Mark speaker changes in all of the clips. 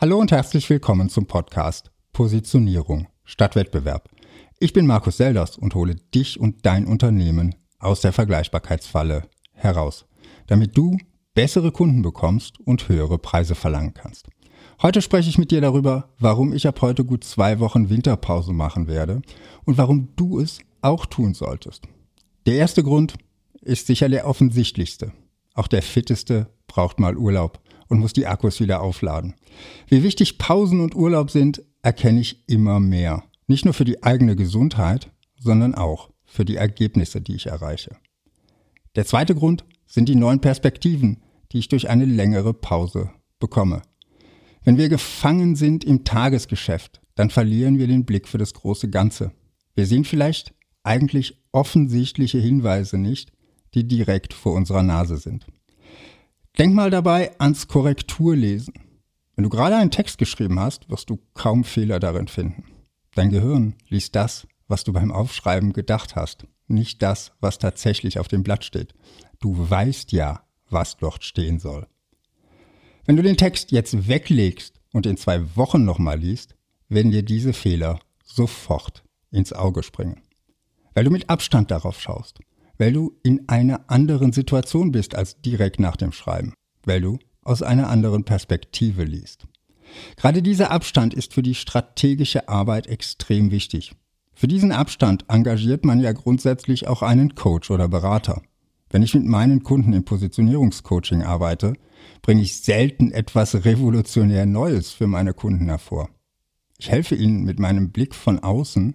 Speaker 1: Hallo und herzlich willkommen zum Podcast Positionierung statt Wettbewerb. Ich bin Markus Selders und hole dich und dein Unternehmen aus der Vergleichbarkeitsfalle heraus, damit du bessere Kunden bekommst und höhere Preise verlangen kannst. Heute spreche ich mit dir darüber, warum ich ab heute gut zwei Wochen Winterpause machen werde und warum du es auch tun solltest. Der erste Grund ist sicher der offensichtlichste. Auch der fitteste braucht mal Urlaub und muss die Akkus wieder aufladen. Wie wichtig Pausen und Urlaub sind, erkenne ich immer mehr. Nicht nur für die eigene Gesundheit, sondern auch für die Ergebnisse, die ich erreiche. Der zweite Grund sind die neuen Perspektiven, die ich durch eine längere Pause bekomme. Wenn wir gefangen sind im Tagesgeschäft, dann verlieren wir den Blick für das große Ganze. Wir sehen vielleicht eigentlich offensichtliche Hinweise nicht, die direkt vor unserer Nase sind. Denk mal dabei ans Korrekturlesen. Wenn du gerade einen Text geschrieben hast, wirst du kaum Fehler darin finden. Dein Gehirn liest das, was du beim Aufschreiben gedacht hast, nicht das, was tatsächlich auf dem Blatt steht. Du weißt ja, was dort stehen soll. Wenn du den Text jetzt weglegst und in zwei Wochen nochmal liest, werden dir diese Fehler sofort ins Auge springen. Weil du mit Abstand darauf schaust weil du in einer anderen Situation bist als direkt nach dem Schreiben, weil du aus einer anderen Perspektive liest. Gerade dieser Abstand ist für die strategische Arbeit extrem wichtig. Für diesen Abstand engagiert man ja grundsätzlich auch einen Coach oder Berater. Wenn ich mit meinen Kunden im Positionierungscoaching arbeite, bringe ich selten etwas revolutionär Neues für meine Kunden hervor. Ich helfe ihnen mit meinem Blick von außen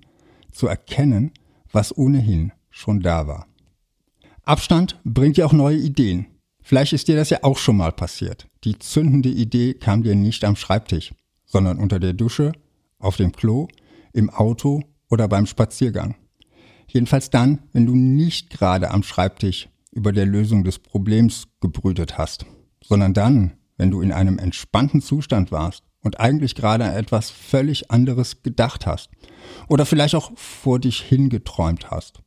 Speaker 1: zu erkennen, was ohnehin schon da war. Abstand bringt ja auch neue Ideen. Vielleicht ist dir das ja auch schon mal passiert. Die zündende Idee kam dir nicht am Schreibtisch, sondern unter der Dusche, auf dem Klo, im Auto oder beim Spaziergang. Jedenfalls dann, wenn du nicht gerade am Schreibtisch über der Lösung des Problems gebrütet hast, sondern dann, wenn du in einem entspannten Zustand warst und eigentlich gerade an etwas völlig anderes gedacht hast oder vielleicht auch vor dich hingeträumt hast.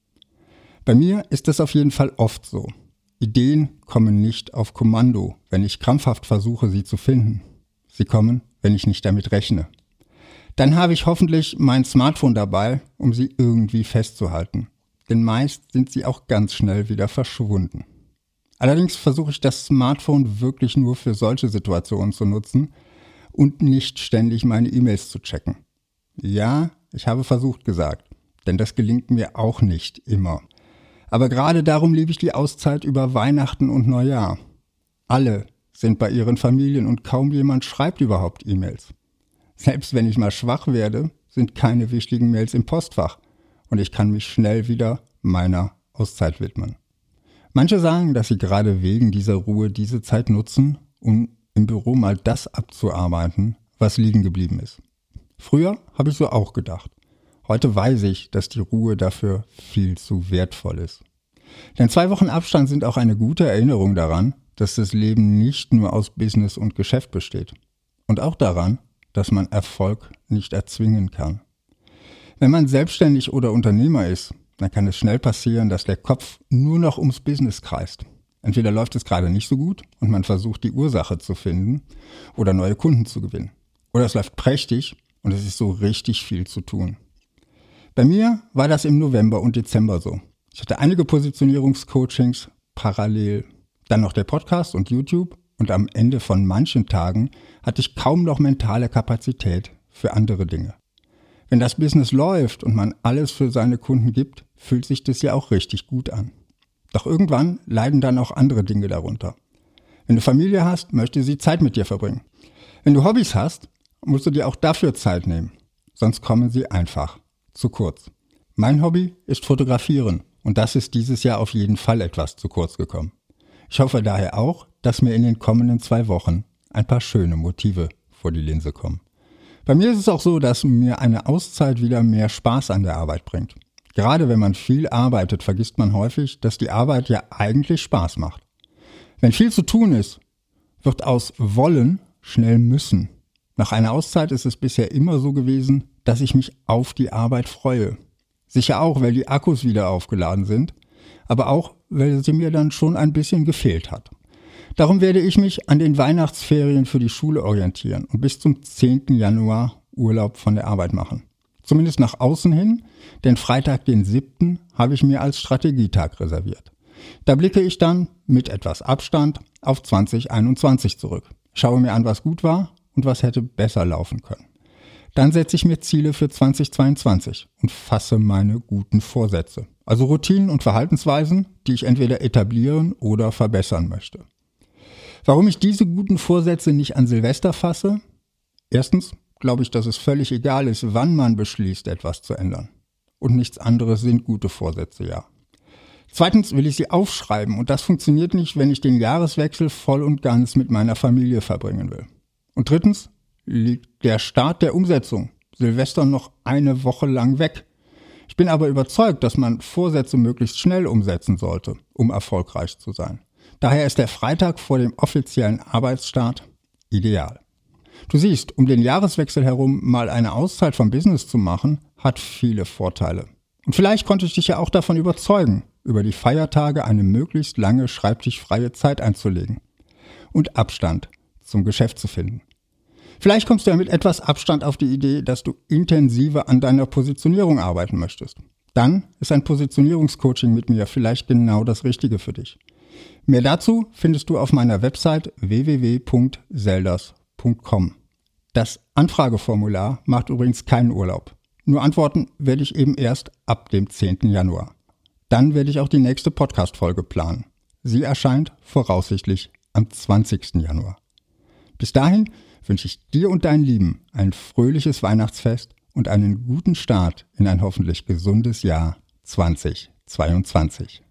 Speaker 1: Bei mir ist es auf jeden Fall oft so. Ideen kommen nicht auf Kommando, wenn ich krampfhaft versuche, sie zu finden. Sie kommen, wenn ich nicht damit rechne. Dann habe ich hoffentlich mein Smartphone dabei, um sie irgendwie festzuhalten. Denn meist sind sie auch ganz schnell wieder verschwunden. Allerdings versuche ich das Smartphone wirklich nur für solche Situationen zu nutzen und nicht ständig meine E-Mails zu checken. Ja, ich habe versucht gesagt, denn das gelingt mir auch nicht immer. Aber gerade darum liebe ich die Auszeit über Weihnachten und Neujahr. Alle sind bei ihren Familien und kaum jemand schreibt überhaupt E-Mails. Selbst wenn ich mal schwach werde, sind keine wichtigen Mails im Postfach und ich kann mich schnell wieder meiner Auszeit widmen. Manche sagen, dass sie gerade wegen dieser Ruhe diese Zeit nutzen, um im Büro mal das abzuarbeiten, was liegen geblieben ist. Früher habe ich so auch gedacht. Heute weiß ich, dass die Ruhe dafür viel zu wertvoll ist. Denn zwei Wochen Abstand sind auch eine gute Erinnerung daran, dass das Leben nicht nur aus Business und Geschäft besteht. Und auch daran, dass man Erfolg nicht erzwingen kann. Wenn man selbstständig oder Unternehmer ist, dann kann es schnell passieren, dass der Kopf nur noch ums Business kreist. Entweder läuft es gerade nicht so gut und man versucht die Ursache zu finden oder neue Kunden zu gewinnen. Oder es läuft prächtig und es ist so richtig viel zu tun. Bei mir war das im November und Dezember so. Ich hatte einige Positionierungscoachings parallel, dann noch der Podcast und YouTube und am Ende von manchen Tagen hatte ich kaum noch mentale Kapazität für andere Dinge. Wenn das Business läuft und man alles für seine Kunden gibt, fühlt sich das ja auch richtig gut an. Doch irgendwann leiden dann auch andere Dinge darunter. Wenn du Familie hast, möchte sie Zeit mit dir verbringen. Wenn du Hobbys hast, musst du dir auch dafür Zeit nehmen. Sonst kommen sie einfach zu kurz. Mein Hobby ist Fotografieren und das ist dieses Jahr auf jeden Fall etwas zu kurz gekommen. Ich hoffe daher auch, dass mir in den kommenden zwei Wochen ein paar schöne Motive vor die Linse kommen. Bei mir ist es auch so, dass mir eine Auszeit wieder mehr Spaß an der Arbeit bringt. Gerade wenn man viel arbeitet, vergisst man häufig, dass die Arbeit ja eigentlich Spaß macht. Wenn viel zu tun ist, wird aus wollen schnell müssen. Nach einer Auszeit ist es bisher immer so gewesen, dass ich mich auf die Arbeit freue. Sicher auch, weil die Akkus wieder aufgeladen sind, aber auch, weil sie mir dann schon ein bisschen gefehlt hat. Darum werde ich mich an den Weihnachtsferien für die Schule orientieren und bis zum 10. Januar Urlaub von der Arbeit machen. Zumindest nach außen hin, denn Freitag, den 7. habe ich mir als Strategietag reserviert. Da blicke ich dann mit etwas Abstand auf 2021 zurück, schaue mir an, was gut war und was hätte besser laufen können. Dann setze ich mir Ziele für 2022 und fasse meine guten Vorsätze, also Routinen und Verhaltensweisen, die ich entweder etablieren oder verbessern möchte. Warum ich diese guten Vorsätze nicht an Silvester fasse? Erstens glaube ich, dass es völlig egal ist, wann man beschließt, etwas zu ändern. Und nichts anderes sind gute Vorsätze, ja. Zweitens will ich sie aufschreiben und das funktioniert nicht, wenn ich den Jahreswechsel voll und ganz mit meiner Familie verbringen will. Und drittens liegt der Start der Umsetzung Silvester noch eine Woche lang weg. Ich bin aber überzeugt, dass man Vorsätze möglichst schnell umsetzen sollte, um erfolgreich zu sein. Daher ist der Freitag vor dem offiziellen Arbeitsstart ideal. Du siehst, um den Jahreswechsel herum mal eine Auszeit vom Business zu machen, hat viele Vorteile. Und vielleicht konnte ich dich ja auch davon überzeugen, über die Feiertage eine möglichst lange schreibtischfreie Zeit einzulegen und Abstand zum Geschäft zu finden. Vielleicht kommst du ja mit etwas Abstand auf die Idee, dass du intensiver an deiner Positionierung arbeiten möchtest. Dann ist ein Positionierungscoaching mit mir vielleicht genau das Richtige für dich. Mehr dazu findest du auf meiner Website www.selders.com. Das Anfrageformular macht übrigens keinen Urlaub. Nur antworten werde ich eben erst ab dem 10. Januar. Dann werde ich auch die nächste Podcast-Folge planen. Sie erscheint voraussichtlich am 20. Januar. Bis dahin wünsche ich dir und deinen Lieben ein fröhliches Weihnachtsfest und einen guten Start in ein hoffentlich gesundes Jahr 2022.